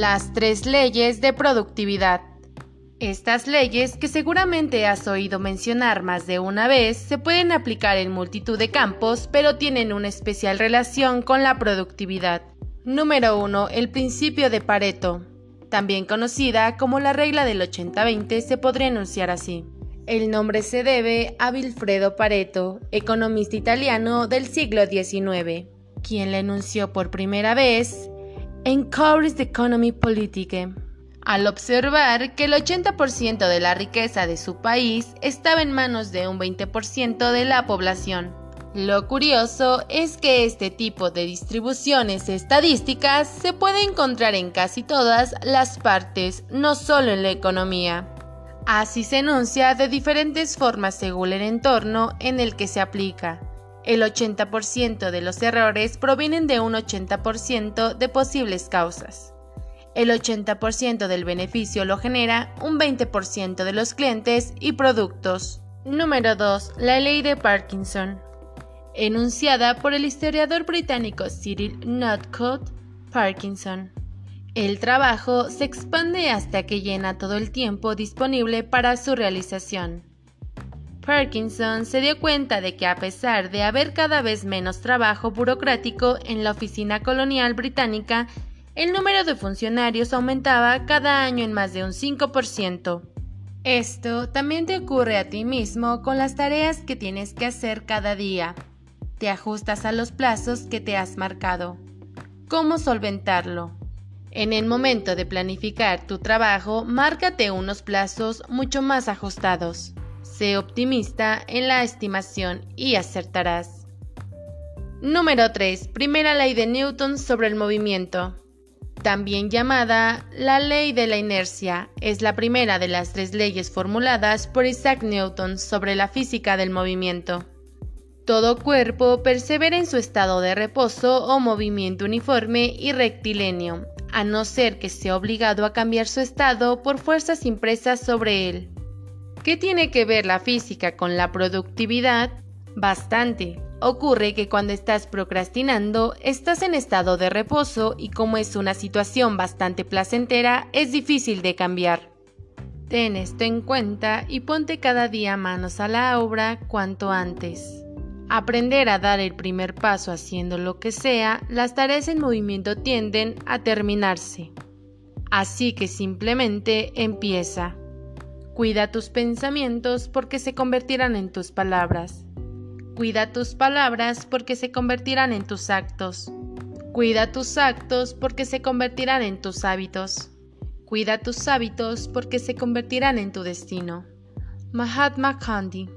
Las tres leyes de productividad. Estas leyes, que seguramente has oído mencionar más de una vez, se pueden aplicar en multitud de campos, pero tienen una especial relación con la productividad. Número 1. El principio de Pareto. También conocida como la regla del 80-20, se podría enunciar así. El nombre se debe a Vilfredo Pareto, economista italiano del siglo XIX, quien la enunció por primera vez en Course de Economy Politique al observar que el 80% de la riqueza de su país estaba en manos de un 20% de la población. Lo curioso es que este tipo de distribuciones estadísticas se puede encontrar en casi todas las partes, no solo en la economía. Así se enuncia de diferentes formas según el entorno en el que se aplica. El 80% de los errores provienen de un 80% de posibles causas. El 80% del beneficio lo genera un 20% de los clientes y productos. Número 2. La ley de Parkinson. Enunciada por el historiador británico Cyril Northcote Parkinson. El trabajo se expande hasta que llena todo el tiempo disponible para su realización. Parkinson se dio cuenta de que a pesar de haber cada vez menos trabajo burocrático en la oficina colonial británica, el número de funcionarios aumentaba cada año en más de un 5%. Esto también te ocurre a ti mismo con las tareas que tienes que hacer cada día. Te ajustas a los plazos que te has marcado. ¿Cómo solventarlo? En el momento de planificar tu trabajo, márcate unos plazos mucho más ajustados. Sé optimista en la estimación y acertarás. Número 3. Primera ley de Newton sobre el movimiento también llamada la ley de la inercia, es la primera de las tres leyes formuladas por Isaac Newton sobre la física del movimiento. Todo cuerpo persevera en su estado de reposo o movimiento uniforme y rectilíneo, a no ser que sea obligado a cambiar su estado por fuerzas impresas sobre él. ¿Qué tiene que ver la física con la productividad? Bastante, Ocurre que cuando estás procrastinando, estás en estado de reposo y como es una situación bastante placentera, es difícil de cambiar. Ten esto en cuenta y ponte cada día manos a la obra cuanto antes. Aprender a dar el primer paso haciendo lo que sea, las tareas en movimiento tienden a terminarse. Así que simplemente empieza. Cuida tus pensamientos porque se convertirán en tus palabras. Cuida tus palabras porque se convertirán en tus actos. Cuida tus actos porque se convertirán en tus hábitos. Cuida tus hábitos porque se convertirán en tu destino. Mahatma Gandhi